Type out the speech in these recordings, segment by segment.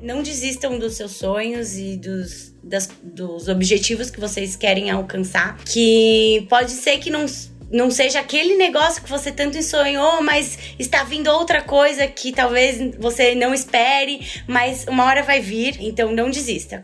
Não desistam dos seus sonhos e dos, das, dos objetivos que vocês querem alcançar. Que pode ser que não não seja aquele negócio que você tanto sonhou, mas está vindo outra coisa que talvez você não espere, mas uma hora vai vir, então não desista.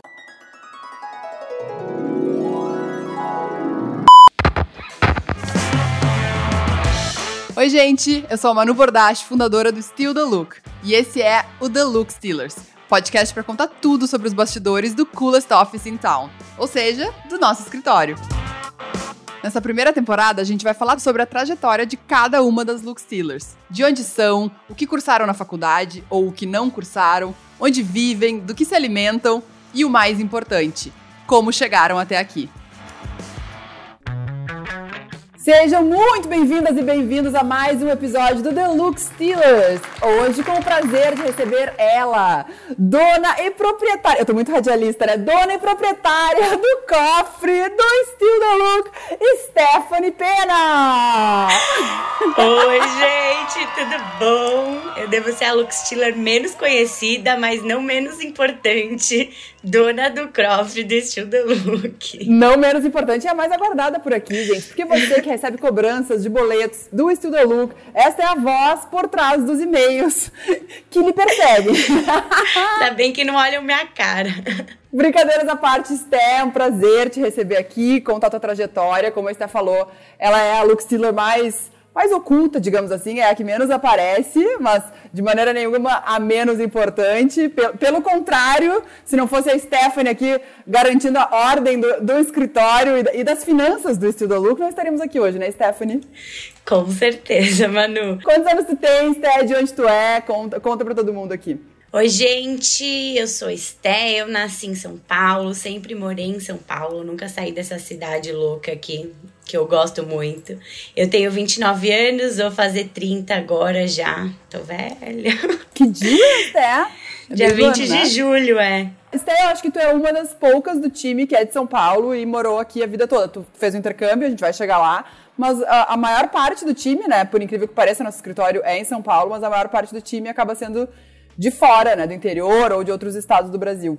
Oi, gente, eu sou a Manu Bordache, fundadora do Still The Look, e esse é o The Look Stealers, podcast para contar tudo sobre os bastidores do coolest office in town, ou seja, do nosso escritório. Nessa primeira temporada, a gente vai falar sobre a trajetória de cada uma das Look Stealers. De onde são, o que cursaram na faculdade ou o que não cursaram, onde vivem, do que se alimentam e o mais importante, como chegaram até aqui. Sejam muito bem-vindas e bem-vindos a mais um episódio do Deluxe Steelers. Hoje com o prazer de receber ela, dona e proprietária, eu tô muito radialista, né? Dona e proprietária do cofre do Steel Deluxe, Stephanie Pena! Oi, gente, tudo bom? Eu devo ser a Look Steeler menos conhecida, mas não menos importante Dona do Croft do Estilo The Look. Não menos importante, é a mais aguardada por aqui, gente. Porque você que recebe cobranças de boletos do Estilo The Look, esta é a voz por trás dos e-mails que lhe perseguem. Ainda bem que não olham minha cara. Brincadeiras à parte, Sté, é um prazer te receber aqui, contar a tua trajetória. Como a Sté falou, ela é a Look Stealer mais mais oculta, digamos assim, é a que menos aparece, mas de maneira nenhuma a menos importante. Pelo, contrário, se não fosse a Stephanie aqui garantindo a ordem do, do escritório e, das finanças do Estudo Lucro, nós estaríamos aqui hoje, né, Stephanie? Com certeza, Manu. Quantos anos tu tem, Sté? De onde tu é? Conta, conta pra todo mundo aqui. Oi, gente, eu sou Esté, eu nasci em São Paulo, sempre morei em São Paulo, nunca saí dessa cidade louca aqui, que eu gosto muito. Eu tenho 29 anos, vou fazer 30 agora já, tô velha. Que dia, Esté? É dia 20 ano, de né? julho, é. Esté, eu acho que tu é uma das poucas do time que é de São Paulo e morou aqui a vida toda. Tu fez um intercâmbio, a gente vai chegar lá. Mas a, a maior parte do time, né, por incrível que pareça, nosso escritório é em São Paulo, mas a maior parte do time acaba sendo de fora, né, do interior ou de outros estados do Brasil.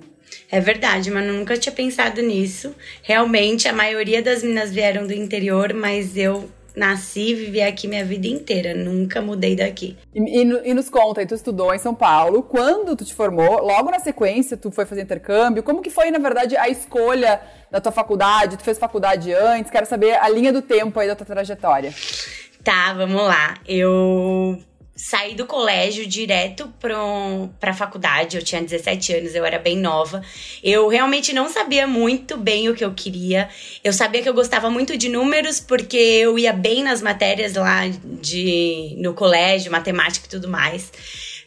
É verdade, mas nunca tinha pensado nisso. Realmente, a maioria das meninas vieram do interior, mas eu nasci e vivi aqui minha vida inteira, nunca mudei daqui. E, e, e, nos conta, aí tu estudou em São Paulo, quando tu te formou, logo na sequência tu foi fazer intercâmbio, como que foi, na verdade, a escolha da tua faculdade? Tu fez faculdade antes? Quero saber a linha do tempo aí da tua trajetória. Tá, vamos lá. Eu saí do colégio direto pra faculdade. Eu tinha 17 anos, eu era bem nova. Eu realmente não sabia muito bem o que eu queria. Eu sabia que eu gostava muito de números, porque eu ia bem nas matérias lá de, no colégio, matemática e tudo mais.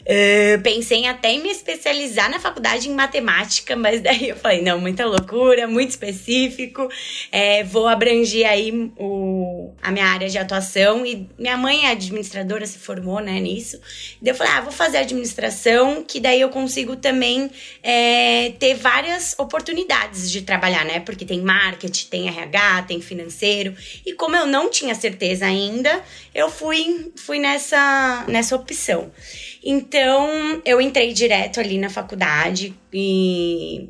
Uh, pensei até em me especializar na faculdade em matemática, mas daí eu falei, não, muita loucura, muito específico. É, vou abranger aí o, a minha área de atuação. E minha mãe é administradora, se formou né, nisso. Daí eu falei, ah, vou fazer administração, que daí eu consigo também é, ter várias oportunidades de trabalhar, né? Porque tem marketing, tem RH, tem financeiro. E como eu não tinha certeza ainda, eu fui, fui nessa, nessa opção. Então, eu entrei direto ali na faculdade e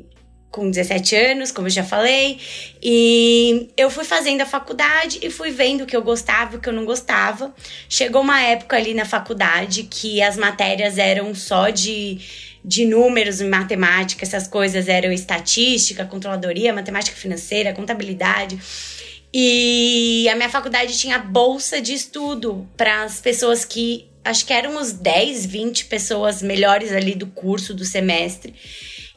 com 17 anos, como eu já falei, e eu fui fazendo a faculdade e fui vendo o que eu gostava e o que eu não gostava. Chegou uma época ali na faculdade que as matérias eram só de de números, matemática, essas coisas eram estatística, controladoria, matemática financeira, contabilidade. E a minha faculdade tinha bolsa de estudo para as pessoas que acho que eram uns 10, 20 pessoas melhores ali do curso, do semestre.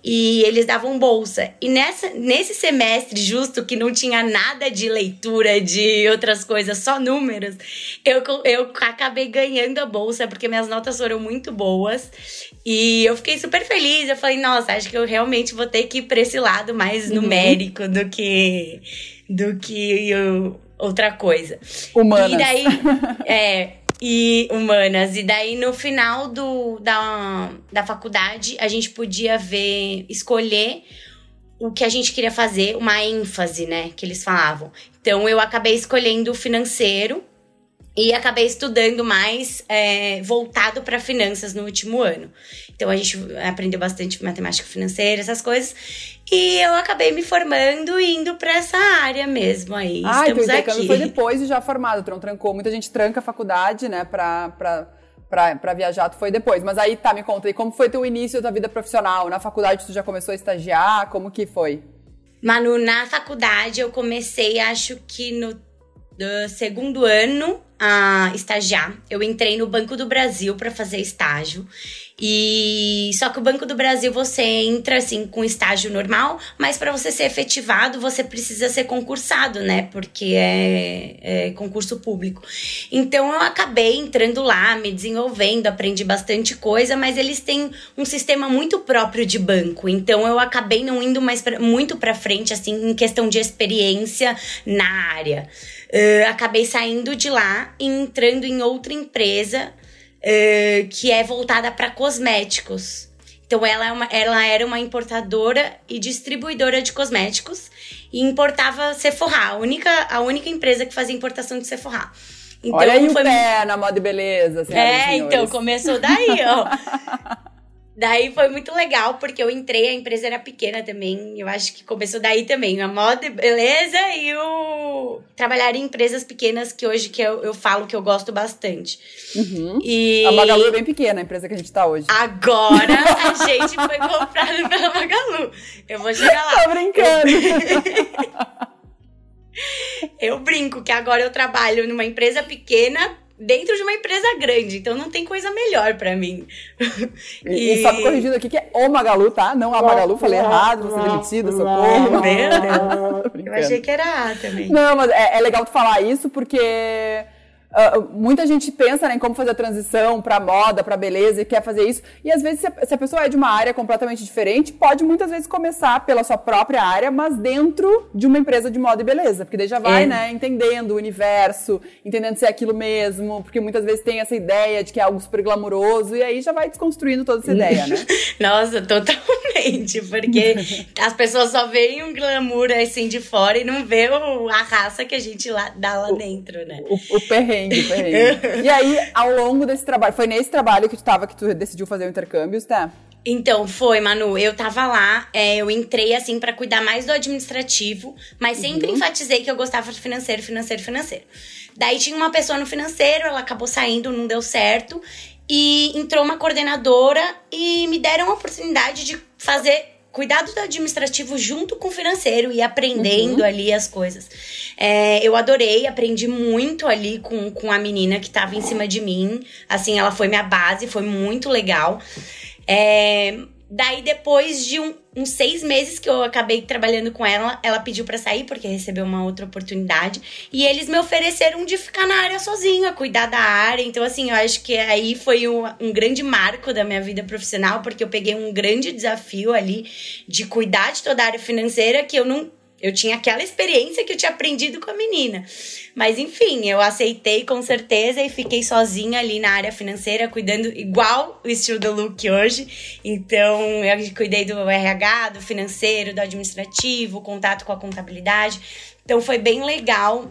E eles davam bolsa. E nessa, nesse semestre, justo que não tinha nada de leitura, de outras coisas, só números, eu, eu acabei ganhando a bolsa, porque minhas notas foram muito boas. E eu fiquei super feliz. Eu falei, nossa, acho que eu realmente vou ter que ir pra esse lado mais uhum. numérico do que, do que eu, outra coisa. Humanas. E daí, é, e humanas. E daí, no final do, da, da faculdade, a gente podia ver, escolher o que a gente queria fazer, uma ênfase, né? Que eles falavam. Então, eu acabei escolhendo o financeiro. E acabei estudando mais é, voltado para finanças no último ano. Então a gente aprendeu bastante matemática financeira, essas coisas. E eu acabei me formando e indo para essa área mesmo aí. Ah, Estamos então intercâmbio foi depois de já formado, não trancou. Muita gente tranca a faculdade, né, pra, pra, pra, pra viajar, tu foi depois. Mas aí, tá, me conta aí, como foi teu início da vida profissional? Na faculdade tu já começou a estagiar? Como que foi? Manu, na faculdade eu comecei, acho que no segundo ano a estagiar. Eu entrei no Banco do Brasil para fazer estágio. E só que o Banco do Brasil você entra assim com estágio normal, mas para você ser efetivado você precisa ser concursado, né? Porque é, é, concurso público. Então eu acabei entrando lá, me desenvolvendo, aprendi bastante coisa, mas eles têm um sistema muito próprio de banco. Então eu acabei não indo mais pra, muito para frente assim em questão de experiência na área. Uh, acabei saindo de lá e entrando em outra empresa uh, que é voltada para cosméticos. Então ela, é uma, ela era uma importadora e distribuidora de cosméticos e importava Sephora, a única, a única empresa que fazia importação de Sephora. Então, Olha aí foi... o pé na moda e beleza. É, então começou daí, ó. Daí foi muito legal, porque eu entrei, a empresa era pequena também. Eu acho que começou daí também. A moda, beleza, e o trabalhar em empresas pequenas, que hoje que eu, eu falo que eu gosto bastante. Uhum. E... A Magalu é bem pequena, a empresa que a gente tá hoje. Agora a gente foi comprado pela Magalu. Eu vou chegar lá. Tô brincando. eu brinco que agora eu trabalho numa empresa pequena dentro de uma empresa grande, então não tem coisa melhor para mim. E, e só me corrigindo aqui que é o Magalu, tá? Não a Magalu, falei errado, você demitida, socorro. Meu, eu achei que era A também. Não, mas é, é legal tu falar isso porque Uh, muita gente pensa né, em como fazer a transição para moda, para beleza e quer fazer isso. E às vezes, se a, se a, pessoa é de uma área completamente diferente, pode muitas vezes começar pela sua própria área, mas dentro de uma empresa de moda e beleza. Porque daí já vai, é. né, entendendo o universo, entendendo se é aquilo mesmo. Porque muitas vezes tem essa ideia de que é algo super glamouroso, e aí já vai desconstruindo toda essa ideia, né? Nossa, totalmente. Porque as pessoas só veem um glamour assim de fora e não vê o, a raça que a gente lá, dá lá dentro, né? O, o perrengue perrengue, perrengue. e aí, ao longo desse trabalho, foi nesse trabalho que tu tava, que tu decidiu fazer o intercâmbio, tá? Então, foi, Manu. Eu tava lá, é, eu entrei assim para cuidar mais do administrativo, mas sempre uhum. enfatizei que eu gostava de financeiro, financeiro, financeiro. Daí tinha uma pessoa no financeiro, ela acabou saindo, não deu certo. E entrou uma coordenadora e me deram a oportunidade de fazer cuidado do administrativo junto com o financeiro e aprendendo uhum. ali as coisas. É, eu adorei, aprendi muito ali com, com a menina que estava em cima de mim. Assim, ela foi minha base, foi muito legal. É, Daí, depois de um, uns seis meses que eu acabei trabalhando com ela, ela pediu para sair porque recebeu uma outra oportunidade. E eles me ofereceram de ficar na área sozinha, cuidar da área. Então, assim, eu acho que aí foi um, um grande marco da minha vida profissional, porque eu peguei um grande desafio ali de cuidar de toda a área financeira que eu não eu tinha aquela experiência que eu tinha aprendido com a menina. Mas enfim, eu aceitei com certeza e fiquei sozinha ali na área financeira, cuidando igual o estilo do look hoje. Então, eu cuidei do RH, do financeiro, do administrativo, contato com a contabilidade. Então, foi bem legal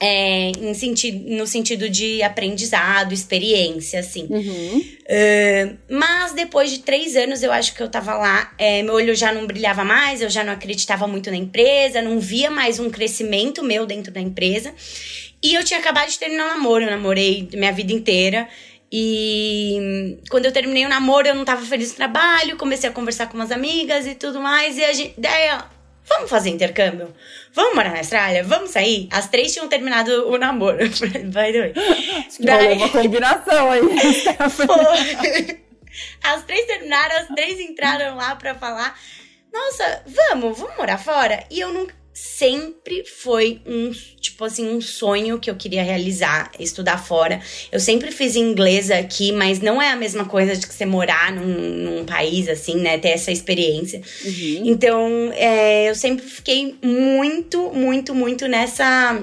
é, em sentido, no sentido de aprendizado, experiência, assim. Uhum. Uh, mas depois de três anos, eu acho que eu tava lá, é, meu olho já não brilhava mais, eu já não acreditava muito na empresa, não via mais um crescimento meu dentro da empresa. E eu tinha acabado de terminar o namoro, eu namorei minha vida inteira. E quando eu terminei o namoro, eu não tava feliz no trabalho, comecei a conversar com umas amigas e tudo mais. E a gente, daí, Vamos fazer intercâmbio? Vamos morar na Austrália? Vamos sair? As três tinham terminado o namoro. Acho que Daí... uma combinação aí. as três terminaram, as três entraram lá pra falar: Nossa, vamos, vamos morar fora? E eu nunca sempre foi um, tipo assim, um sonho que eu queria realizar, estudar fora. Eu sempre fiz inglês aqui, mas não é a mesma coisa de que você morar num, num país, assim, né? Ter essa experiência. Uhum. Então, é, eu sempre fiquei muito, muito, muito nessa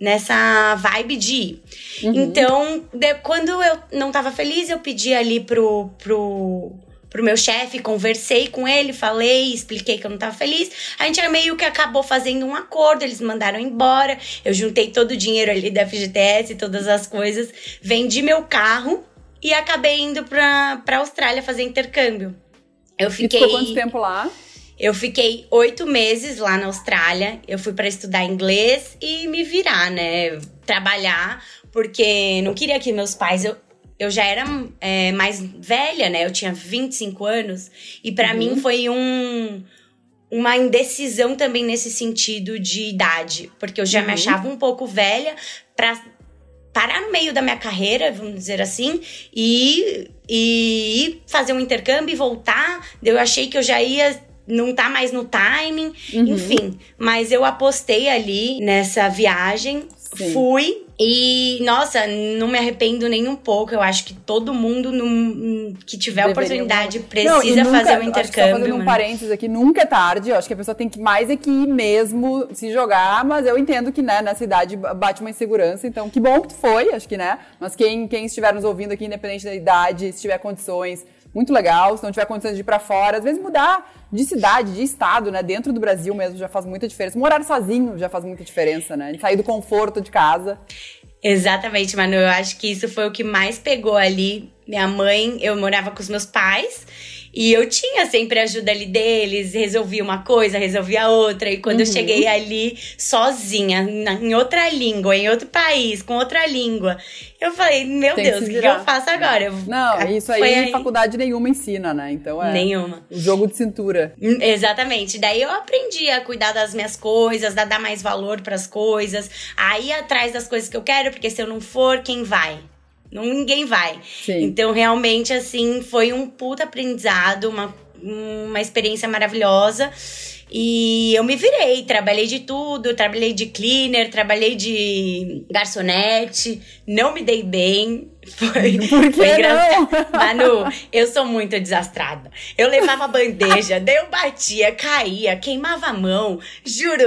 nessa vibe de ir. Uhum. Então, de, quando eu não tava feliz, eu pedi ali pro, pro pro meu chefe, conversei com ele, falei, expliquei que eu não tava feliz. A gente meio que acabou fazendo um acordo, eles mandaram embora. Eu juntei todo o dinheiro ali da FGTS, todas as coisas, vendi meu carro e acabei indo pra, pra Austrália fazer intercâmbio. Eu fiquei. E ficou quanto tempo lá? Eu fiquei oito meses lá na Austrália. Eu fui para estudar inglês e me virar, né? Trabalhar, porque não queria que meus pais. Eu, eu já era é, mais velha, né? Eu tinha 25 anos. E para uhum. mim foi um, uma indecisão também nesse sentido de idade. Porque eu já uhum. me achava um pouco velha para parar no meio da minha carreira, vamos dizer assim, e, e fazer um intercâmbio e voltar. Eu achei que eu já ia não tá mais no timing, uhum. enfim. Mas eu apostei ali nessa viagem, Sim. fui e, nossa, não me arrependo nem um pouco. Eu acho que todo mundo num, que tiver Deveria oportunidade precisa não, nunca, fazer um intercâmbio. Acho fazendo um parênteses aqui, nunca é tarde. Eu acho que a pessoa tem que mais é que ir mesmo se jogar, mas eu entendo que, né, nessa idade bate uma insegurança. Então, que bom que tu foi, acho que, né? Mas quem, quem estiver nos ouvindo aqui, independente da idade, se tiver condições, muito legal. Se não tiver condições de ir para fora, às vezes mudar de cidade, de estado, né? Dentro do Brasil mesmo já faz muita diferença. Morar sozinho já faz muita diferença, né? Sair do conforto de casa. Exatamente, Manu. Eu acho que isso foi o que mais pegou ali. Minha mãe, eu morava com os meus pais. E eu tinha sempre a ajuda ali deles, resolvia uma coisa, resolvia outra. E quando uhum. eu cheguei ali sozinha, na, em outra língua, em outro país, com outra língua, eu falei, meu Tem Deus, o que, que, eu faço agora? Eu, Não, isso aí, aí, faculdade nenhuma ensina, né? Então é. Nenhuma. O jogo de cintura. Hum, exatamente. Daí eu aprendi a cuidar das minhas coisas, a dar mais valor para as coisas, a ir atrás das coisas que eu quero, porque se eu não for, quem vai? Ninguém vai. Sim. Então, realmente, assim, foi um puta aprendizado, uma, uma experiência maravilhosa. E eu me virei, trabalhei de tudo, trabalhei de cleaner, trabalhei de garçonete, não me dei bem. Foi, foi engraçado. Manu, eu sou muito desastrada. Eu levava bandeja, daí eu batia, caía, queimava a mão. Juro,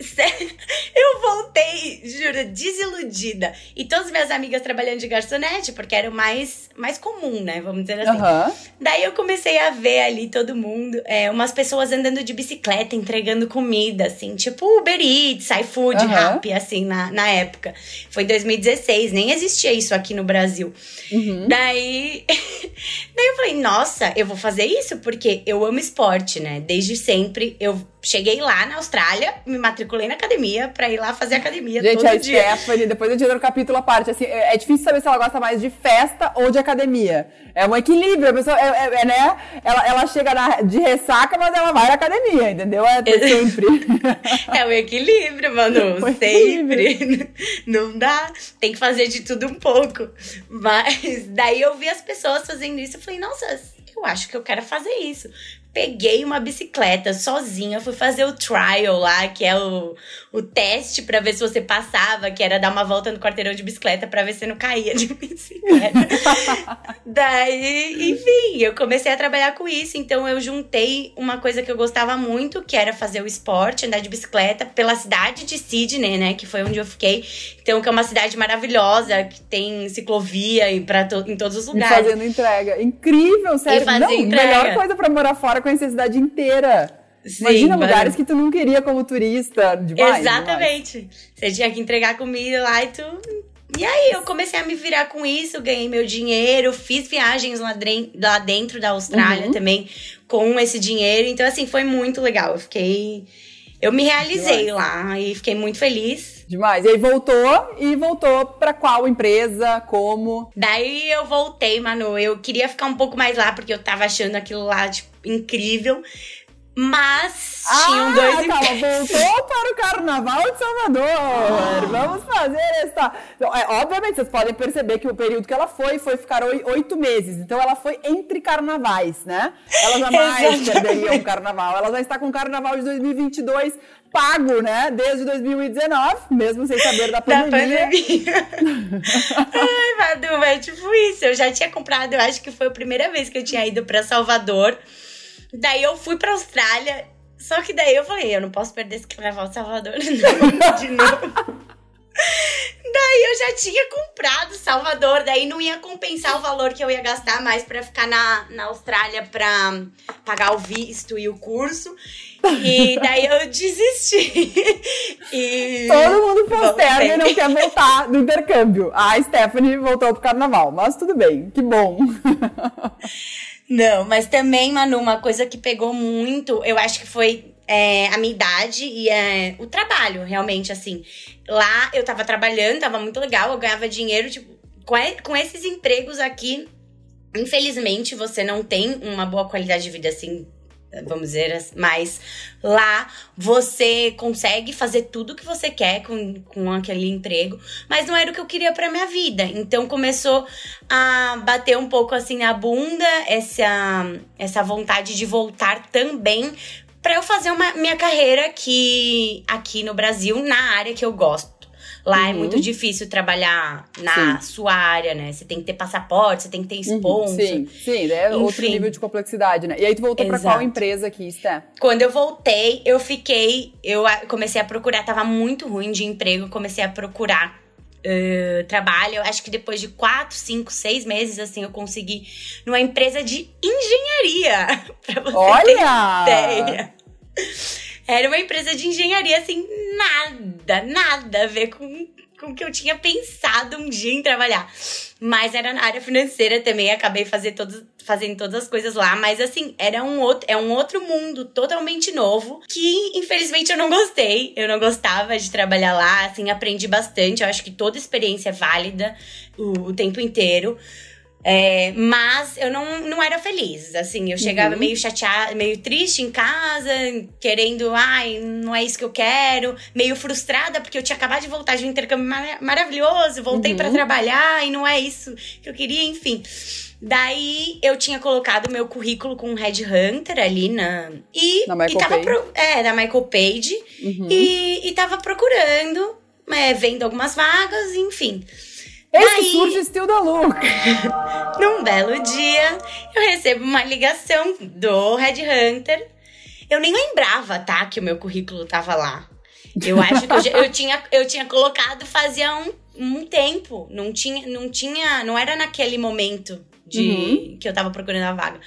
eu voltei, juro, desiludida. E todas as minhas amigas trabalhando de garçonete, porque era o mais, mais comum, né? Vamos dizer assim. Uhum. Daí eu comecei a ver ali todo mundo, é, umas pessoas andando de bicicleta, entregando comida, assim, tipo Uber Eats, iFood, uhum. Rappi, assim, na, na época. Foi em 2016, nem existia isso aqui no Brasil. Uhum. Daí, daí eu falei, nossa, eu vou fazer isso porque eu amo esporte, né? Desde sempre eu cheguei lá na Austrália, me matriculei na academia pra ir lá fazer academia Gente, todo a dia. Stephanie, depois eu te no capítulo à parte, assim, é, é difícil saber se ela gosta mais de festa ou de academia. É um equilíbrio, a pessoa, é, é, é né, ela, ela chega na, de ressaca, mas ela vai na academia, entendeu? É sempre. é o equilíbrio, Manu, o sempre. Equilíbrio. Não dá, tem que fazer de tudo um pouco. Mas daí eu vi as pessoas fazendo isso, eu falei, nossa, eu acho que eu quero fazer isso peguei uma bicicleta sozinha, fui fazer o trial lá, que é o, o teste para ver se você passava, que era dar uma volta no quarteirão de bicicleta para ver se não caía de bicicleta. Daí, enfim, eu comecei a trabalhar com isso, então eu juntei uma coisa que eu gostava muito, que era fazer o esporte, andar de bicicleta pela cidade de Sydney, né, que foi onde eu fiquei. Então, que é uma cidade maravilhosa, que tem ciclovia e para to em todos os lugares. E fazendo entrega. Incrível, sério. E fazer não, entrega. melhor coisa para morar fora para conhecer a cidade inteira. Sim, Imagina mano. lugares que tu não queria como turista. Demais, Exatamente. Demais. Você tinha que entregar comida lá e tu. E aí eu comecei a me virar com isso, ganhei meu dinheiro, fiz viagens lá, lá dentro da Austrália uhum. também com esse dinheiro. Então, assim, foi muito legal. Eu fiquei. Eu me realizei Demais. lá e fiquei muito feliz. Demais. E aí voltou e voltou para qual empresa, como? Daí eu voltei, Manu. Eu queria ficar um pouco mais lá porque eu tava achando aquilo lá, tipo, incrível. Mas ah, tinham dois calma, voltou para o Carnaval de Salvador. Ah. Vamos fazer essa. É, obviamente, vocês podem perceber que o período que ela foi foi ficar oito meses. Então, ela foi entre carnavais, né? Ela jamais perderia um carnaval. Ela já está com o carnaval de 2022 pago, né? Desde 2019, mesmo sem saber da pandemia. Da pandemia. Ai, Madu, é tipo isso. Eu já tinha comprado, eu acho que foi a primeira vez que eu tinha ido para Salvador. Daí eu fui pra Austrália. Só que daí eu falei, eu não posso perder esse carnaval de Salvador não, de novo. daí eu já tinha comprado Salvador, daí não ia compensar o valor que eu ia gastar mais para ficar na, na Austrália para pagar o visto e o curso. E daí eu desisti. E Todo mundo posterga e não quer voltar do intercâmbio. A Stephanie voltou pro carnaval, mas tudo bem, que bom. Não, mas também, Manu, uma coisa que pegou muito, eu acho que foi é, a minha idade e é, o trabalho, realmente, assim. Lá eu tava trabalhando, tava muito legal, eu ganhava dinheiro, tipo, com, com esses empregos aqui, infelizmente você não tem uma boa qualidade de vida, assim, vamos dizer, mas lá você consegue fazer tudo que você quer com, com aquele emprego, mas não era o que eu queria para minha vida. Então começou a bater um pouco assim na bunda essa essa vontade de voltar também para eu fazer uma minha carreira aqui aqui no Brasil na área que eu gosto. Lá é uhum. é muito difícil trabalhar na sim. sua área, né? Você tem que ter passaporte, você tem que ter uhum. sponsor. Sim, sim, é Enfim. outro nível de complexidade, né? E aí tu voltou para qual empresa aqui, Sté? Quando eu voltei, eu fiquei, eu comecei a procurar, tava muito ruim de emprego, comecei a procurar Uh, trabalho. Eu acho que depois de quatro, cinco, seis meses, assim, eu consegui numa empresa de engenharia. pra você Olha! ter ideia. Era uma empresa de engenharia, assim, nada, nada a ver com, com o que eu tinha pensado um dia em trabalhar. Mas era na área financeira também, acabei fazer todos, fazendo todas as coisas lá. Mas assim, era um outro, é um outro mundo totalmente novo que, infelizmente, eu não gostei. Eu não gostava de trabalhar lá, assim, aprendi bastante. Eu acho que toda experiência é válida o, o tempo inteiro. É, mas eu não, não era feliz, assim, eu chegava uhum. meio chateada, meio triste em casa, querendo, ai, não é isso que eu quero, meio frustrada porque eu tinha acabado de voltar de um intercâmbio mar maravilhoso, voltei uhum. para trabalhar e não é isso que eu queria, enfim. Daí eu tinha colocado meu currículo com um headhunter ali na. E, na Michael e tava Page. Pro, é, da Michael Page. Uhum. E, e tava procurando, é, vendo algumas vagas, enfim. Esse Aí, surge Still da Look. num belo dia, eu recebo uma ligação do Red Hunter. Eu nem lembrava, tá, que o meu currículo tava lá. Eu acho que eu, já, eu tinha, eu tinha colocado fazia um, um tempo. Não tinha, não tinha, não era naquele momento de uhum. que eu tava procurando a vaga.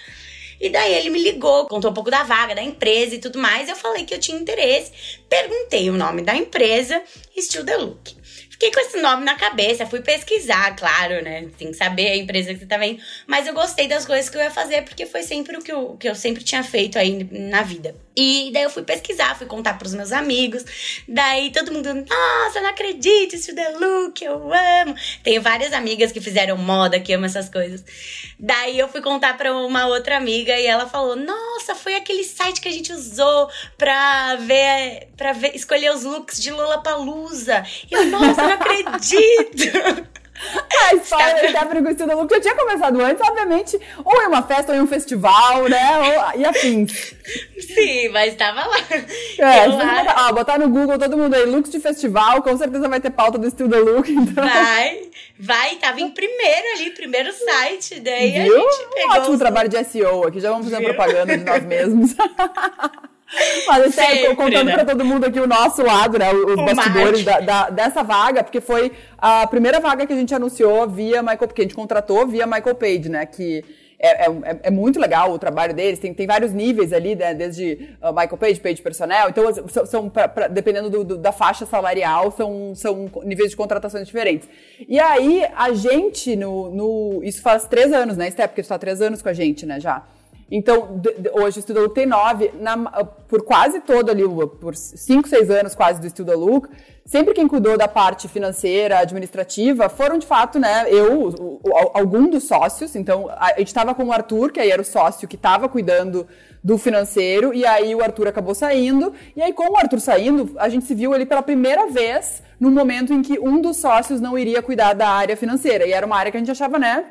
E daí ele me ligou, contou um pouco da vaga, da empresa e tudo mais. Eu falei que eu tinha interesse. Perguntei o nome da empresa, Still the Look. Fiquei com esse nome na cabeça, fui pesquisar, claro, né? Tem que saber a empresa que você tá vendo. Mas eu gostei das coisas que eu ia fazer, porque foi sempre o que eu, que eu sempre tinha feito aí na vida. E daí eu fui pesquisar, fui contar pros meus amigos. Daí todo mundo, nossa, não acredito, isso é look, eu amo. Tenho várias amigas que fizeram moda, que amam essas coisas. Daí eu fui contar pra uma outra amiga e ela falou: Nossa, foi aquele site que a gente usou pra ver, pra ver, escolher os looks de Lola Palusa. E eu, nossa, não acredito! A história da Stephanie com o Look já tinha começado antes, obviamente, ou em uma festa, ou em um festival, né? Ou, e afins. Sim, mas tava lá. É, lá... botar, ó, botar no Google todo mundo aí, looks de festival, com certeza vai ter pauta do Still the Look. Então... Vai, vai, tava em primeiro ali, primeiro site. Daí Viu? a gente pegou. Um ótimo os... trabalho de SEO aqui, já vamos fazer propaganda de nós mesmos. Mas assim, contando né? pra todo mundo aqui o nosso lado, né? Os o bastidores da, da, dessa vaga, porque foi a primeira vaga que a gente anunciou via Michael, porque a gente contratou via Michael Page, né? Que é, é, é, muito legal o trabalho deles, tem, tem vários níveis ali, né, desde uh, Michael Page, Page Personnel, então são, são pra, pra, dependendo do, do, da faixa salarial, são, são níveis de contratações diferentes. E aí, a gente, no, no isso faz três anos, né, Steph, porque você está há três anos com a gente, né, já. Então, hoje o Estudo Look tem nove, na, por quase todo ali, por cinco, seis anos quase do Estudo Look, sempre quem cuidou da parte financeira, administrativa, foram de fato, né, eu, o, o, algum dos sócios, então a gente estava com o Arthur, que aí era o sócio que estava cuidando do financeiro, e aí o Arthur acabou saindo, e aí com o Arthur saindo, a gente se viu ali pela primeira vez no momento em que um dos sócios não iria cuidar da área financeira, e era uma área que a gente achava, né,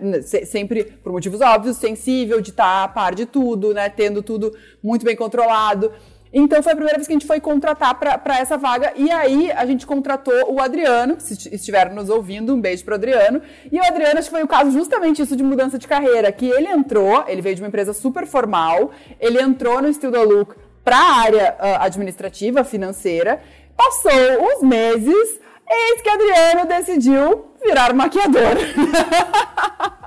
sempre, por motivos óbvios, sensível, de estar a par de tudo, né, tendo tudo muito bem controlado, então foi a primeira vez que a gente foi contratar para essa vaga. E aí a gente contratou o Adriano, se estiver nos ouvindo, um beijo pro Adriano. E o Adriano, acho que foi o caso justamente isso de mudança de carreira, que ele entrou, ele veio de uma empresa super formal, ele entrou no Studio Look para a área uh, administrativa, financeira, passou os meses Eis que Adriano decidiu virar maquiador.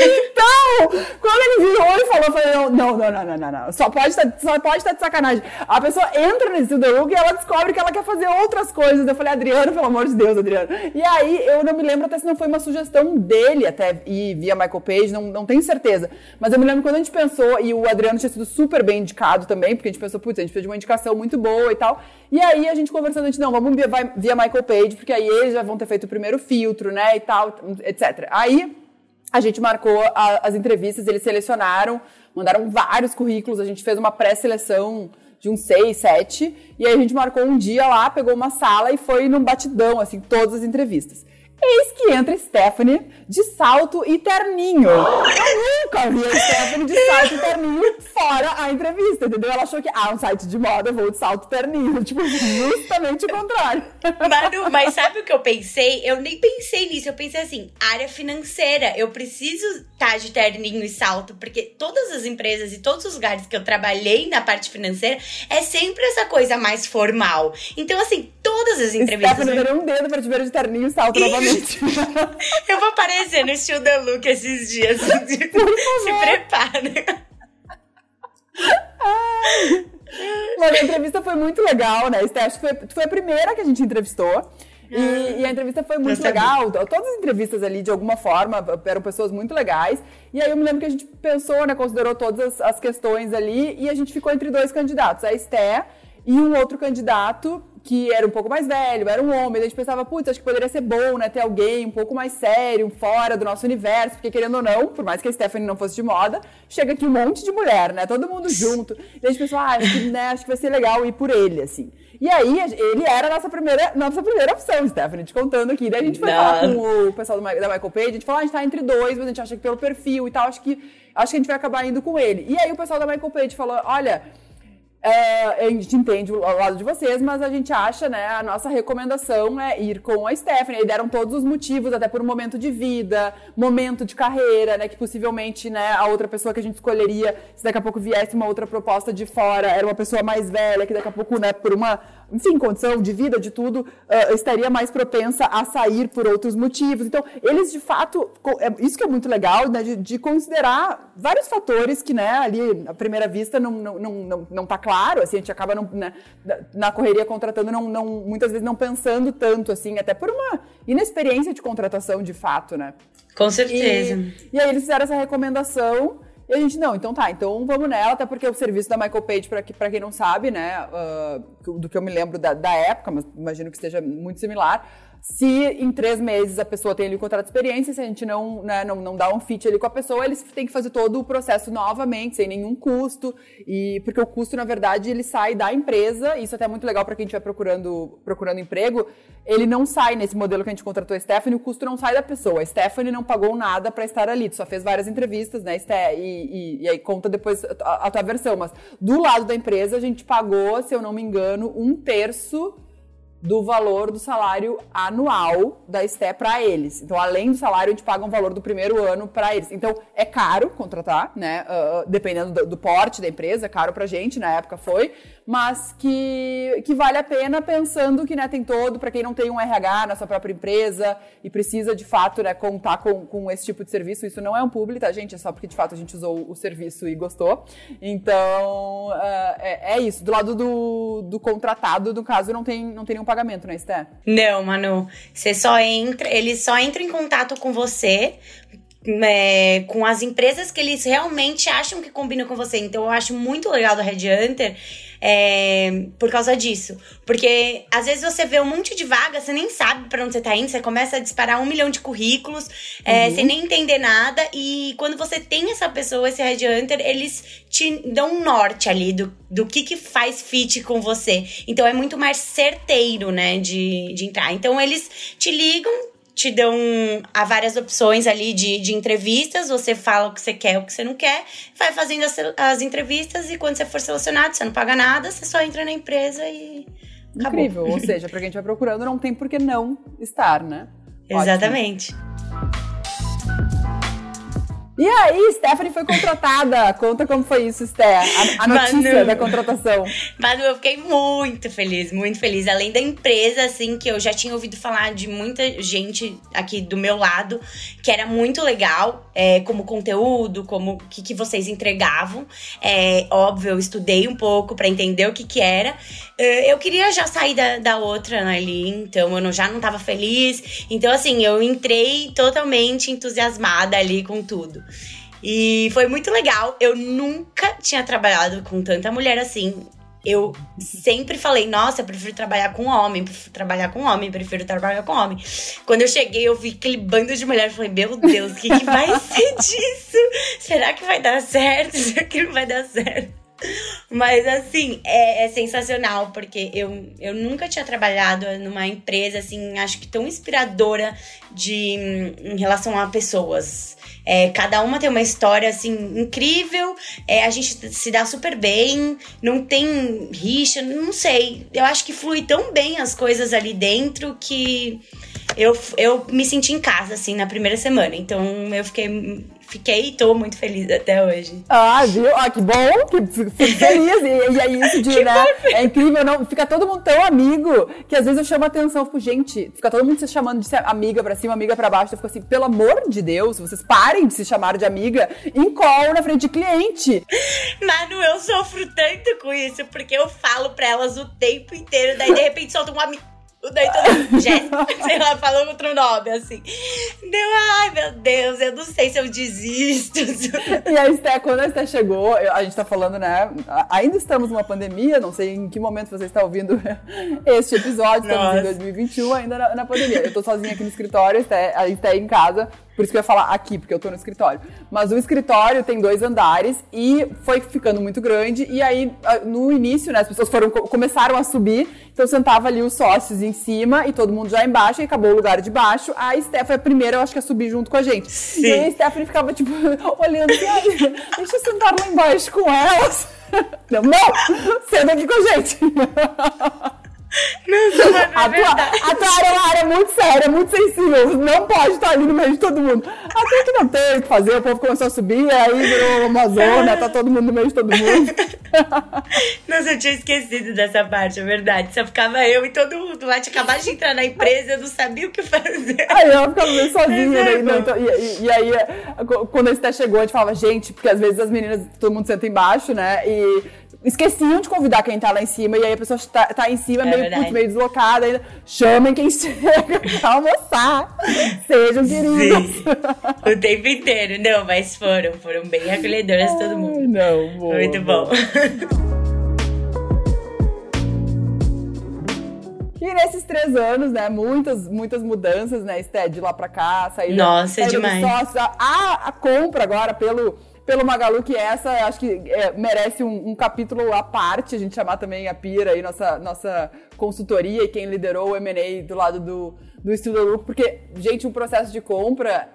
então, quando ele virou e falou, eu falei, não, não, não, não, não, não, Só pode estar, só pode estar de sacanagem. A pessoa entra nesse Look e ela descobre que ela quer fazer outras coisas. Eu falei, Adriano, pelo amor de Deus, Adriano. E aí, eu não me lembro até se não foi uma sugestão dele, até e via Michael Page, não, não tenho certeza. Mas eu me lembro quando a gente pensou, e o Adriano tinha sido super bem indicado também, porque a gente pensou, putz, a gente fez uma indicação muito boa e tal. E aí a gente conversando, a gente, não, vamos via, via Michael Page, porque aí eles já vão ter feito o primeiro filtro, né, e tal, etc. Aí a gente marcou a, as entrevistas, eles selecionaram, mandaram vários currículos, a gente fez uma pré-seleção de uns seis, sete, e aí a gente marcou um dia lá, pegou uma sala e foi num batidão, assim, todas as entrevistas. Eis que entra Stephanie de salto e terninho. Eu nunca vi a Stephanie de salto e terninho fora a entrevista, entendeu? Ela achou que, ah, um site de moda, vou de salto e terninho. Tipo, justamente o contrário. Manu, mas sabe o que eu pensei? Eu nem pensei nisso. Eu pensei assim, área financeira. Eu preciso estar tá de terninho e salto, porque todas as empresas e todos os lugares que eu trabalhei na parte financeira é sempre essa coisa mais formal. Então, assim, todas as entrevistas. Stephanie, eu... um dedo pra te ver de terninho e salto novamente. Eu vou aparecer no estilo da Look esses dias. Se prepara. Mas a entrevista foi muito legal, né? Steph, foi, foi a primeira que a gente entrevistou. E, ah, e, a entrevista foi muito legal. Todas as entrevistas ali, de alguma forma, eram pessoas muito legais. E aí eu me lembro que a gente pensou, né? Considerou todas as, as questões ali. E a gente ficou entre dois candidatos, a Esté e um outro candidato que era um pouco mais velho, era um homem, a gente pensava, putz, acho que poderia ser bom, né, ter alguém um pouco mais sério, fora do nosso universo, porque querendo ou não, por mais que a Stephanie não fosse de moda, chega aqui um monte de mulher, né, todo mundo junto, e a gente pensou, ah, acho que, né, acho que vai ser legal ir por ele, assim. E aí, ele era a nossa primeira, nossa primeira opção, Stephanie, te contando aqui. Daí a gente foi não. falar com o pessoal da Michael Page, a gente falou, ah, a gente tá entre dois, mas a gente acha que pelo perfil e tal, acho que, acho que a gente vai acabar indo com ele. E aí o pessoal da Michael Page falou, olha é, a gente entende o lado de vocês, mas a gente acha, né, a nossa recomendação é ir com a Stephanie. E deram todos os motivos, até por um momento de vida, momento de carreira, né, que possivelmente, né, a outra pessoa que a gente escolheria, se daqui a pouco viesse uma outra proposta de fora, era uma pessoa mais velha, que daqui a pouco, né, por uma, enfim, condição de vida, de tudo, uh, estaria mais propensa a sair por outros motivos. Então, eles, de fato, é, isso que é muito legal, né, de, de considerar vários fatores que, né, ali, à primeira vista, não, não, não, não, não tá claro claro, assim, a gente acaba não, né, na correria contratando, não, não, muitas vezes não pensando tanto, assim, até por uma inexperiência de contratação de fato, né? Com certeza. E, e aí eles fizeram essa recomendação e a gente, não, então tá, então vamos nela, até porque o serviço da Michael Page, pra, pra quem não sabe, né, uh, do que eu me lembro da, da época, mas imagino que esteja muito similar, se em três meses a pessoa tem ali um contrato de experiência, se a gente não, né, não, não dá um fit ali com a pessoa, eles têm que fazer todo o processo novamente, sem nenhum custo. E porque o custo, na verdade, ele sai da empresa. Isso até é muito legal para quem estiver procurando, procurando emprego. Ele não sai nesse modelo que a gente contratou a Stephanie, o custo não sai da pessoa. A Stephanie não pagou nada para estar ali, tu só fez várias entrevistas, né, Sté? E, e, e, aí conta depois a, a tua versão. Mas do lado da empresa, a gente pagou, se eu não me engano, um terço do valor do salário anual da Esté para eles. Então, além do salário, a gente paga um valor do primeiro ano para eles. Então, é caro contratar, né? Uh, dependendo do, do, porte da empresa, é caro pra gente, na época foi, mas que, que vale a pena pensando que né, tem todo, para quem não tem um RH na sua própria empresa e precisa de fato né, contar com, com esse tipo de serviço. Isso não é um publi, tá, gente? É só porque de fato a gente usou o serviço e gostou. Então, uh, é, é, isso. Do lado do, do contratado, no caso, não tem, não tem nenhum pagamento, né, Esté? Não, Manu. Você só entra, ele só entra em contato com você é, com as empresas que eles realmente acham que combinam com você. Então eu acho muito legal do Red Hunter é, por causa disso. Porque às vezes você vê um monte de vagas, você nem sabe para onde você tá indo, você começa a disparar um milhão de currículos, é, uhum. sem nem entender nada. E quando você tem essa pessoa, esse Red Hunter, eles te dão um norte ali do, do que, que faz fit com você. Então é muito mais certeiro, né, de, de entrar. Então eles te ligam, te dão há várias opções ali de, de entrevistas, você fala o que você quer, o que você não quer, vai fazendo as, as entrevistas e quando você for selecionado, você não paga nada, você só entra na empresa e acabou. Incrível, ou seja, para quem estiver procurando, não tem por que não estar, né? Exatamente. E aí, Stephanie foi contratada. Conta como foi isso, Sté. A, a notícia Manu, da contratação. Manu, eu fiquei muito feliz, muito feliz. Além da empresa, assim, que eu já tinha ouvido falar de muita gente aqui do meu lado, que era muito legal, é, como conteúdo, como o que, que vocês entregavam. É, óbvio, eu estudei um pouco para entender o que, que era. É, eu queria já sair da, da outra ali, então eu não, já não tava feliz. Então, assim, eu entrei totalmente entusiasmada ali com tudo. E foi muito legal. Eu nunca tinha trabalhado com tanta mulher assim. Eu sempre falei, nossa, eu prefiro trabalhar com homem, prefiro trabalhar com homem, prefiro trabalhar com homem. Quando eu cheguei, eu vi aquele bando de mulheres, falei, meu Deus, o que, que vai ser disso? Será que vai dar certo? Será que não vai dar certo? Mas assim, é, é, sensacional, porque eu, eu nunca tinha trabalhado numa empresa assim, acho que tão inspiradora de em relação a pessoas. É, cada uma tem uma história assim incrível, é, a gente se dá super bem, não tem rixa, não sei. Eu acho que flui tão bem as coisas ali dentro que eu, eu me senti em casa, assim, na primeira semana. Então eu fiquei fiquei e tô muito feliz até hoje. Ah, viu? Ah, que bom, que fico feliz. e, e é isso de, né? É incrível, não? Fica todo mundo tão amigo que às vezes eu chamo a atenção, fico, gente, fica todo mundo se chamando de amiga pra cima, amiga pra baixo. Eu fico assim, pelo amor de Deus, vocês parem de se chamar de amiga em call na frente de cliente. Mano, eu sofro tanto com isso, porque eu falo pra elas o tempo inteiro, daí de repente solta um amigo Daí todo Jéssica, sei lá, falou outro nome, assim. Deu, ai meu Deus, eu não sei se eu desisto. E a Esté, quando a Esté chegou, a gente tá falando, né? Ainda estamos numa pandemia, não sei em que momento você está ouvindo este episódio, estamos Nossa. em 2021, ainda na, na, pandemia. Eu tô sozinha aqui no escritório, a Esté em casa, por isso que eu ia falar aqui, porque eu tô no escritório. Mas o escritório tem dois andares e foi ficando muito grande. E aí, no início, né, as pessoas foram, começaram a subir. Então sentava ali os sócios em cima e todo mundo já embaixo, e acabou o lugar de baixo. A Steph foi a primeira, eu acho que a subir junto com a gente. Sim. E aí a Stephanie ficava, tipo, olhando assim, deixa eu sentar lá embaixo com elas. Não, não! Senta aqui com a gente! Mano, é a, tua, a tua área é uma área muito séria, muito sensível. Não pode estar ali no meio de todo mundo. Até que não tem o que fazer, o povo começou a subir, aí virou uma zona, tá todo mundo no meio de todo mundo. Nossa, eu tinha esquecido dessa parte, é verdade. Só ficava eu e todo mundo lá, tinha acabado de entrar na empresa, eu não sabia o que fazer. Aí eu ficava meio sozinha, né? Não, então, e, e, aí, quando a Esté chegou, a gente falava, gente, porque às vezes as meninas, todo mundo senta embaixo, né? E esqueciam de convidar quem tá lá em cima, e aí a pessoa tá, tá em cima, é meio, putz, meio deslocada, ainda. Chamem quem chega pra almoçar. Sejam queridos. Sim. O tempo inteiro. Não, mas foram, foram bem acolhedoras todo mundo. Não, boa, Muito bom. E nesses três anos, né, muitas, muitas mudanças, né, Esté, de lá pra cá, saída, Nossa, saída demais. Sócios, a, a compra agora pelo pelo Magalu, que essa acho que é, merece um, um, capítulo à parte, a gente chamar também a Pira aí, nossa, nossa consultoria e quem liderou o M&A do lado do, do Estilo Lucro, porque, gente, um processo de compra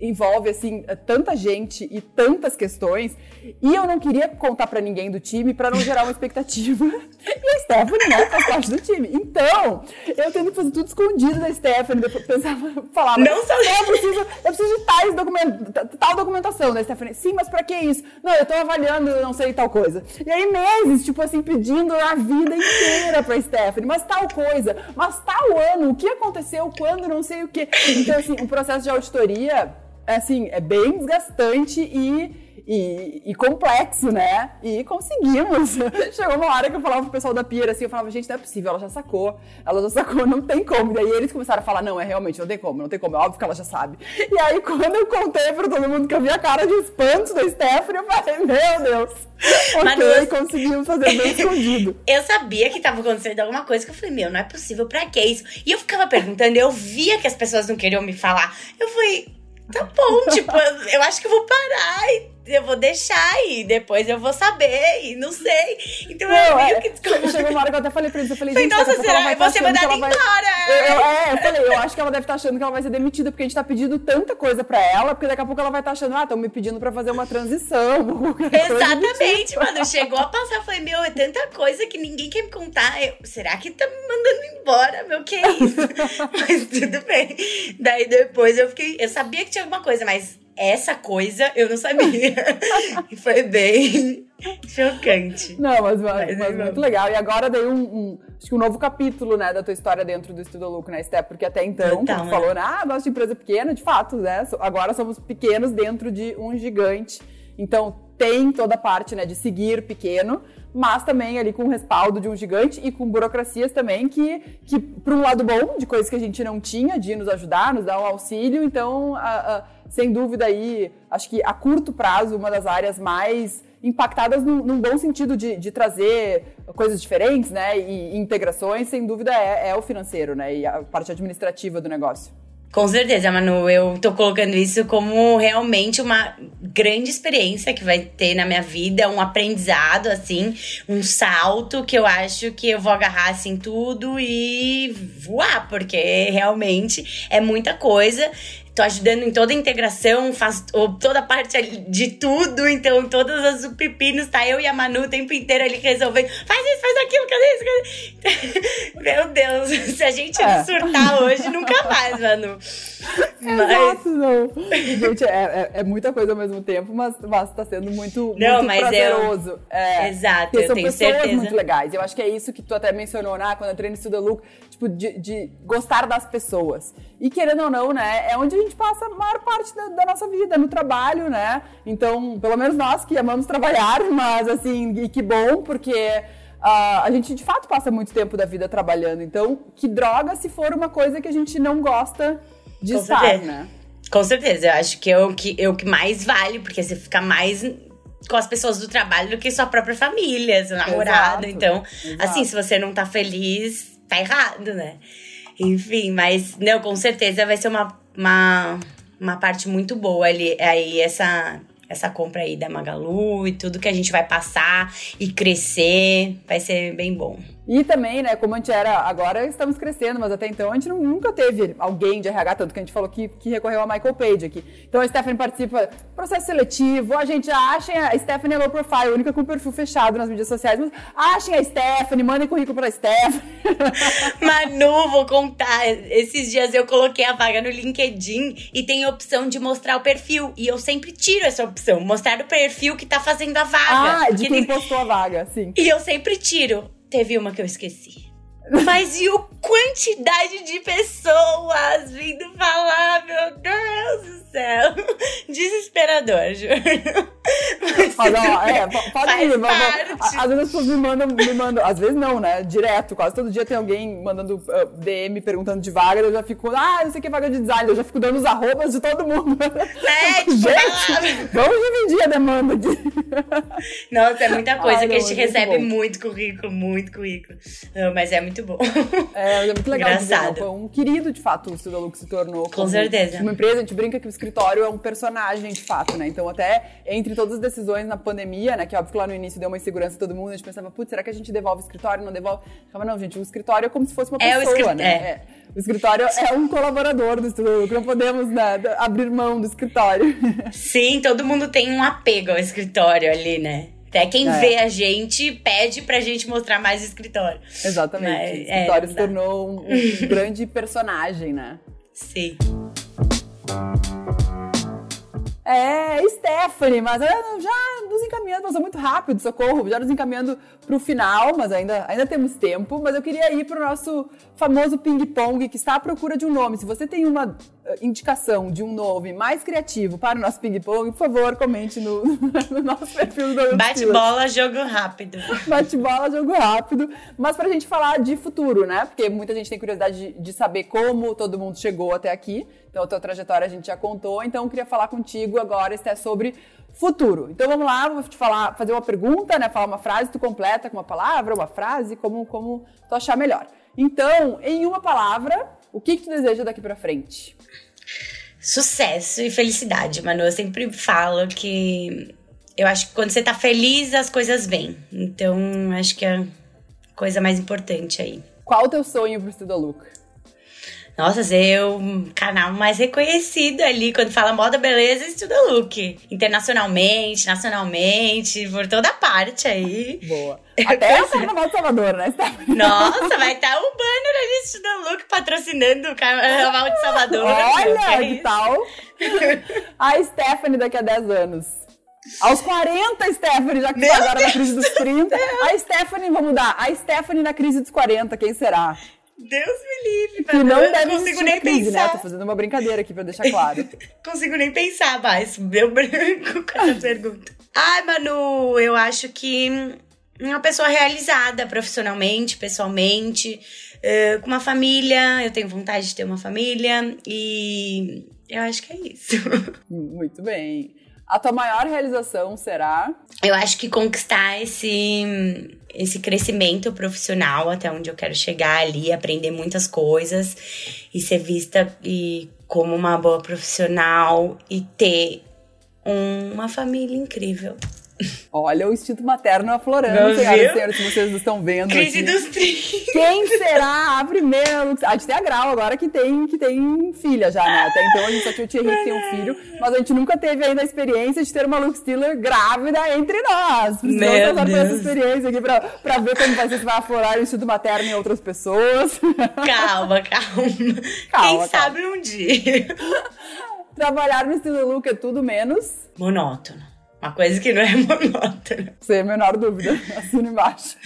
envolve assim tanta gente e tantas questões e eu não queria contar para ninguém do time para não gerar uma expectativa. E a Stephanie né, faz parte do time. Então eu tendo que fazer tudo escondido da Stephanie. Depois pensava falava não só eu preciso eu preciso de tais document, tal documentação da Stephanie. Sim mas para que isso? Não eu tô avaliando não sei tal coisa. E aí meses tipo assim pedindo a vida inteira para Stephanie. Mas tal coisa mas tal ano o que aconteceu quando não sei o que então assim o processo de auditoria assim, é bem desgastante e, e, e, complexo, né? E conseguimos. Chegou uma hora que eu falava pro pessoal da Pira assim, eu falava, gente, não é possível, ela já sacou, ela já sacou, não tem como. E daí eles começaram a falar, não, é realmente, não tem como, não tem como, é óbvio que ela já sabe. E aí, quando eu contei pra todo mundo que eu vi a cara de espanto da Stephanie, eu falei, meu Deus. Ok, conseguimos fazer bem escondido. Eu sabia que tava acontecendo alguma coisa que eu falei, meu, não é possível, pra que isso? E eu ficava perguntando, eu via que as pessoas não queriam me falar. Eu falei, tá bom, tipo, eu acho que eu vou parar e eu vou deixar e depois eu vou saber e não sei. Então não, eu meio é, que descobri. Chegou uma hora que eu até falei pra eles, eu falei, gente, nossa, será que você vai mandada embora? Vai... Eu, eu, é, eu falei, eu acho que ela deve estar tá achando que ela vai ser demitida, porque a gente tá pedindo tanta coisa pra ela, porque daqui a pouco ela vai estar tá achando, ah, estão me pedindo pra fazer uma transição. Exatamente, mano. Chegou a passar, eu falei, meu, é tanta coisa que ninguém quer me contar. Eu, será que tá me mandando embora, meu? Que é isso? mas tudo bem. Daí depois eu fiquei, eu sabia que tinha alguma coisa, mas essa coisa eu não sabia. e foi bem chocante. Não, mas, mas, mas muito legal. E agora daí um, um, acho que um novo capítulo, né, da tua história dentro do Estudo Look, né, Steph? Porque até então, como tu falou, né, ah, de empresa pequena, de fato, né? Agora somos pequenos dentro de um gigante. Então tem toda a parte, né, de seguir pequeno, mas também ali com o respaldo de um gigante e com burocracias também que, que por um lado bom, de coisas que a gente não tinha, de nos ajudar, nos dar um auxílio, então, a, a, sem dúvida aí, acho que a curto prazo, uma das áreas mais impactadas num, num bom sentido de, de, trazer coisas diferentes, né, e, e integrações, sem dúvida é, é o financeiro, né, e a parte administrativa do negócio. Com certeza, Manu. Eu tô colocando isso como realmente uma grande experiência que vai ter na minha vida, um aprendizado, assim, um salto que eu acho que eu vou agarrar assim tudo e voar, porque realmente é muita coisa tô ajudando em toda a integração, faço toda a parte de tudo, então todas as pepinos, tá eu e a Manu o tempo inteiro ali resolvendo, faz isso, faz aquilo, cadê isso, cadê? Meu Deus, se a gente é. não surtar hoje, nunca mais, Manu. Mas... Exato, não. Gente, é, é, é, muita coisa ao mesmo tempo, mas, mas tá sendo muito, não, muito prazeroso. Eu... É, Exato, eu são tenho pessoas certeza. muito legais. Eu acho que é isso que tu até mencionou, né, quando eu treino Estuda Look, tipo, de, de gostar das pessoas. E querendo ou não, né, é onde gente passa a maior parte da, da, nossa vida, no trabalho, né? Então, pelo menos nós que amamos trabalhar, mas assim, e que bom, porque uh, a gente de fato passa muito tempo da vida trabalhando. Então, que droga se for uma coisa que a gente não gosta de Com estar, certeza. né? Com certeza, eu acho que é o que, é o que mais vale, porque você fica mais com as pessoas do trabalho do que sua própria família, seu namorado. Exato, então, exato. assim, se você não tá feliz, tá errado, né? Enfim, mas não, com certeza vai ser uma, uma, uma parte muito boa ali, aí essa essa compra aí da Magalu e tudo que a gente vai passar e crescer, vai ser bem bom. E também, né, como a gente era, agora estamos crescendo, mas até então a gente nunca teve alguém de RH, tanto que a gente falou que, que recorreu a Michael Page aqui. Então a Stephanie participa processo seletivo, a gente acha a Stephanie é low profile, única com perfil fechado nas mídias sociais, mas achem a Stephanie, mandem currículo pra Stephanie. Manu, vou contar, esses dias eu coloquei a vaga no LinkedIn e tem a opção de mostrar o perfil, e eu sempre tiro essa opção, mostrar o perfil que tá fazendo a vaga. Ah, de quem postou a vaga, sim. E eu sempre tiro. Teve uma que eu esqueci. Mas e o quantidade de pessoas vindo falar, meu Deus do céu. Desesperador, juro. Mas, ó, é, pode ir, mas, às vezes as pessoas me mandam, me mandam, às vezes não, né? Direto, quase todo dia tem alguém mandando uh, DM perguntando de vaga, eu já fico, ah, não sei que é vaga de design, eu já fico dando os arrobas de todo mundo. É, tipo, Gente, vamos dividir a demanda. De... Nossa, é muita coisa Ai, que não, a gente recebe bom. muito currículo, muito currículo. Mas é muito bom. É, é muito legal. Engraçado. Um querido, de fato, o Studaluc se tornou. Com certeza. Uma empresa, a gente brinca que o escritório é um personagem, de fato, né? Então, até entre todas as decisões na pandemia, né? Que óbvio que lá no início deu uma insegurança a todo mundo, a gente pensava, putz, será que a gente devolve o escritório? Não devolve? Falava, não, gente, o escritório é como se fosse uma é pessoa, né? É. É. O escritório é um colaborador do Studaluc, não podemos né, abrir mão do escritório. Sim, todo mundo tem um apego ao escritório ali, né? Até quem é. vê a gente pede pra gente mostrar mais escritório. Exatamente. Mas, o escritório é, se tornou um, um grande personagem, né? Sim. É, Stephanie, mas já nos encaminhando, passou muito rápido, socorro, já nos encaminhando para o final, mas ainda, ainda temos tempo. Mas eu queria ir para o nosso famoso ping-pong, que está à procura de um nome. Se você tem uma indicação de um nome mais criativo para o nosso ping-pong, por favor, comente no, no nosso perfil do Bate-bola, jogo rápido. Bate-bola, jogo rápido. Mas para a gente falar de futuro, né? Porque muita gente tem curiosidade de, de saber como todo mundo chegou até aqui. Então, a tua trajetória a gente já contou, então eu queria falar contigo agora, é sobre futuro. Então vamos lá, vou te falar, fazer uma pergunta, né? Falar uma frase, tu completa com uma palavra, uma frase, como, como tu achar melhor. Então, em uma palavra, o que, que tu deseja daqui para frente? Sucesso e felicidade, Manu. Eu sempre falo que eu acho que quando você tá feliz, as coisas vêm. Então, acho que é a coisa mais importante aí. Qual o teu sonho pro Estuda Luca? Nossa, ser o canal mais reconhecido ali. Quando fala moda, beleza, estuda look. Internacionalmente, nacionalmente, por toda parte aí. Boa. Até o Carnaval de Salvador, né? Nossa, vai estar tá o banner ali Estuda Look patrocinando o Carnaval de Salvador. Olha, que tal? A Stephanie daqui a 10 anos. Aos 40, Stephanie, já que tá agora na crise dos 30. A Stephanie, vamos mudar. A Stephanie na crise dos 40, quem será? Deus me livre. Que não eu não consigo nem crise, né? pensar. Né? Tô fazendo uma brincadeira aqui pra deixar claro. consigo nem pensar mais. Deu branco com essa pergunta. Ai, Manu, eu acho que uma pessoa realizada profissionalmente, pessoalmente, uh, com uma família. Eu tenho vontade de ter uma família e eu acho que é isso. Muito bem. A tua maior realização será? Eu acho que conquistar esse esse crescimento profissional até onde eu quero chegar ali, aprender muitas coisas e ser vista e como uma boa profissional e ter uma família incrível. Olha o instinto materno aflorando, senhoras e senhores, se vocês estão vendo. Crise aqui. dos 30. Quem será a primeira? A gente tem a Grau agora que tem, que tem filha já, né? Até então a gente só tinha o Thierry que tem um filho, mas a gente nunca teve ainda a experiência de ter uma Luke Stiller grávida entre nós. Precisamos passar por essa experiência aqui pra, pra ver como vai ser se vai aflorar o instinto materno em outras pessoas. Calma, calma. calma Quem calma. sabe um dia. Trabalhar no estilo look é tudo menos monótono. Uma coisa que não é monótona. Sem a menor dúvida. Assina embaixo.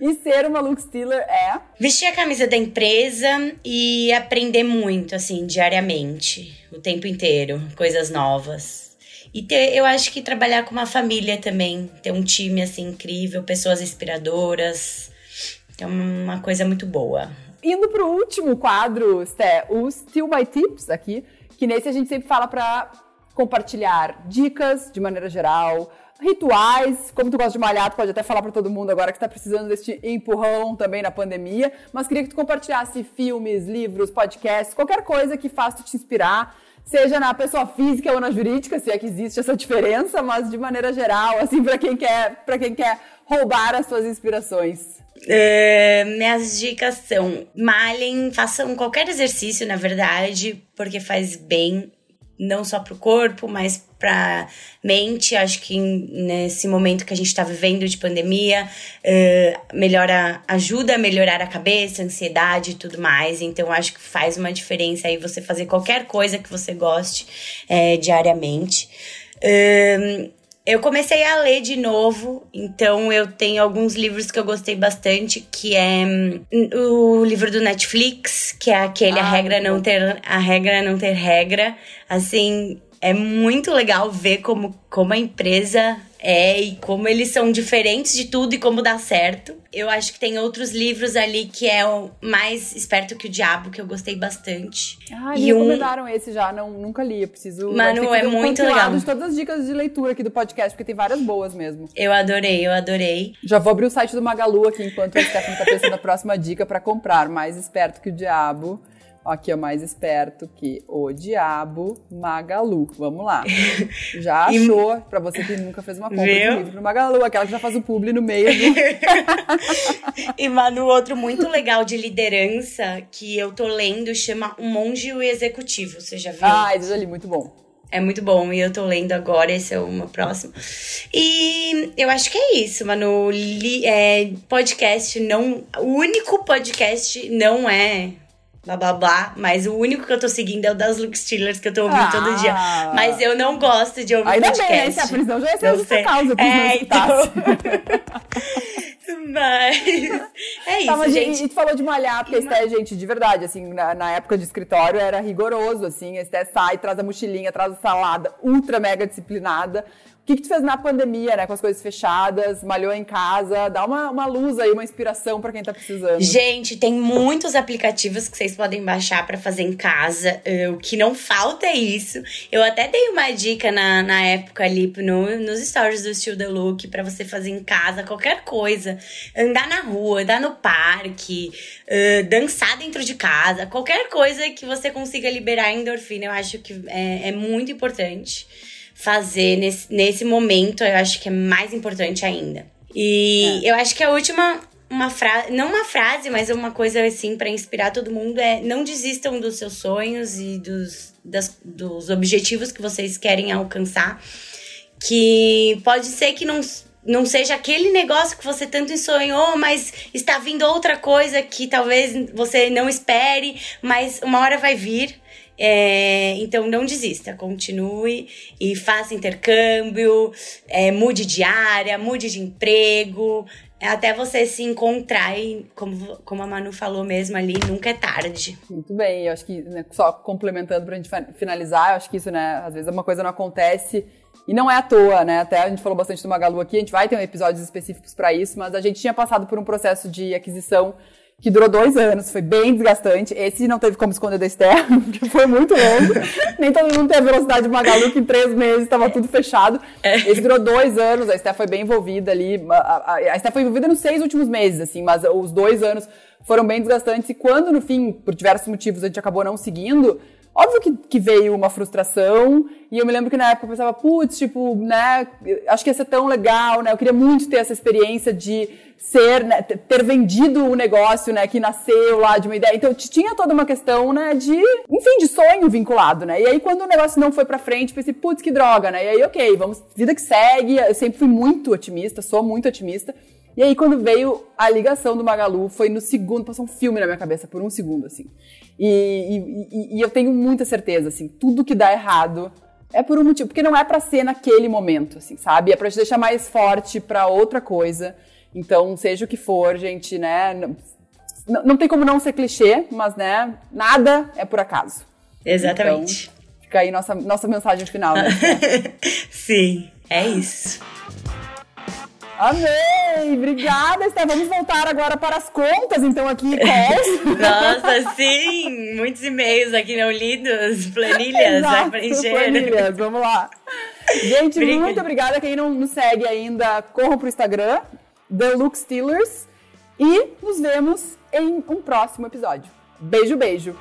e ser uma look stealer é? Vestir a camisa da empresa e aprender muito, assim, diariamente. O tempo inteiro. Coisas novas. E ter, eu acho que trabalhar com uma família também. Ter um time, assim, incrível. Pessoas inspiradoras. É uma coisa muito boa. Indo pro último quadro, Sté, o Still My Tips aqui. Que nesse a gente sempre fala pra compartilhar dicas de maneira geral, rituais, como tu gosta de malhar, tu pode até falar para todo mundo agora que está precisando deste empurrão também na pandemia, mas queria que tu compartilhasse filmes, livros, podcasts, qualquer coisa que faça te inspirar, seja na pessoa física ou na jurídica, se é que existe essa diferença, mas de maneira geral, assim, para quem quer, para quem quer roubar as suas inspirações. É, minhas dicas são malhem, façam qualquer exercício, na verdade, porque faz bem não só para o corpo, mas para mente. Acho que nesse momento que a gente está vivendo de pandemia, uh, melhora, ajuda a melhorar a cabeça, a ansiedade e tudo mais. Então, acho que faz uma diferença aí você fazer qualquer coisa que você goste é, diariamente. Eu comecei a ler de novo, então eu tenho alguns livros que eu gostei bastante, que é hum, o livro do Netflix, que é aquele ah, a regra não ter a regra não ter regra. Assim, é muito legal ver como como a empresa é e como eles são diferentes de tudo e como dá certo. Eu acho que tem outros livros ali que é o mais esperto que o diabo que eu gostei bastante. Ah, e me um... recomendaram esse já, não nunca li, eu preciso Mano, é um muito legal. de todas as dicas de leitura aqui do podcast, porque tem várias boas mesmo. Eu adorei, eu adorei. Já vou abrir o site do Magalu aqui enquanto o Stephanie tá pensando a próxima dica para comprar, mais esperto que o diabo. Aqui é mais esperto que o Diabo Magalu. Vamos lá. Já achou, pra você que nunca fez uma compra Viu? de livro no Magalu, aquela que já faz o publi no meio do... e, mano, outro muito legal de liderança que eu tô lendo chama O Monge e o Executivo. Você já viu? Ah, esse já li, muito bom. É muito bom e eu tô lendo agora, esse é o meu próximo. E eu acho que é isso, mano. Li, é, podcast não. O único podcast não é blá, mas o único que eu tô seguindo é o das Luke Steelers que eu tô ouvindo ah, todo dia. Mas eu não gosto de ouvir ainda podcast. Bem, né? A prisão já ia ser justa causa é, então... Mas é isso, tá, gente. E tu falou de malhar, porque a gente, de verdade, assim, na, na, época de escritório era rigoroso, assim, a Esté sai, traz a mochilinha, traz a salada, ultra mega disciplinada. O que, que tu fez na pandemia, né? Com as coisas fechadas, malhou em casa, dá uma, uma luz aí, uma inspiração para quem tá precisando. Gente, tem muitos aplicativos que vocês podem baixar para fazer em casa. Uh, o que não falta é isso. Eu até dei uma dica na, na época ali no, nos stories do Still The Look para você fazer em casa qualquer coisa. Andar na rua, andar no parque, uh, dançar dentro de casa, qualquer coisa que você consiga liberar endorfina, eu acho que é, é muito importante fazer nesse, nesse momento, eu acho que é mais importante ainda. E é. eu acho que a última uma frase, não uma frase, mas uma coisa assim para inspirar todo mundo é não desistam dos seus sonhos e dos, das, dos objetivos que vocês querem alcançar. Que pode ser que não, não seja aquele negócio que você tanto sonhou, mas está vindo outra coisa que talvez você não espere, mas uma hora vai vir. É, então não desista, continue e faça intercâmbio, é, mude de área, mude de emprego, até você se encontrar e, como, como a Manu falou mesmo ali, nunca é tarde. Muito bem, eu acho que, né, só complementando pra gente finalizar, eu acho que isso, né, às vezes uma coisa não acontece e não é à toa, né, até a gente falou bastante do Magalu aqui, a gente vai ter episódios específicos para isso, mas a gente tinha passado por um processo de aquisição que durou dois anos, foi bem desgastante. Esse não teve como esconder da Esther, porque foi muito longo. Nem todo mundo tem a velocidade de Magalu, que em três meses estava tudo fechado. É. Esse durou dois anos, a Esther foi bem envolvida ali. A, a, a Esther foi envolvida nos seis últimos meses, assim, mas os dois anos foram bem desgastantes. E quando, no fim, por diversos motivos, a gente acabou não seguindo, Óbvio que, que, veio uma frustração, e eu me lembro que na época eu pensava, putz, tipo, né, acho que ia ser tão legal, né, eu queria muito ter essa experiência de ser, né, ter vendido o negócio, né, que nasceu lá de uma ideia. Então, tinha toda uma questão, né, de, enfim, de sonho vinculado, né. E aí, quando o negócio não foi pra frente, pensei, putz, que droga, né. E aí, ok, vamos, vida que segue. Eu sempre fui muito otimista, sou muito otimista. E aí, quando veio a ligação do Magalu, foi no segundo, passou um filme na minha cabeça por um segundo, assim. E, e, e eu tenho muita certeza, assim, tudo que dá errado é por um motivo, porque não é para ser naquele momento, assim, sabe? É para te deixar mais forte para outra coisa. Então, seja o que for, gente, né? Não, não tem como não ser clichê, mas, né? Nada é por acaso. Exatamente. Então, fica aí nossa, nossa mensagem final, né? Sim, é isso. Amei! Obrigada, Esther. Vamos voltar agora para as contas, então, aqui, Nossa, sim! Muitos e-mails aqui não lidos, planilhas, Exato, vai preencher. Planilhas, vamos lá. Gente, muito obrigada. Quem não nos segue ainda, corram pro Instagram, The Look Steelers. E nos vemos em um próximo episódio. Beijo, beijo!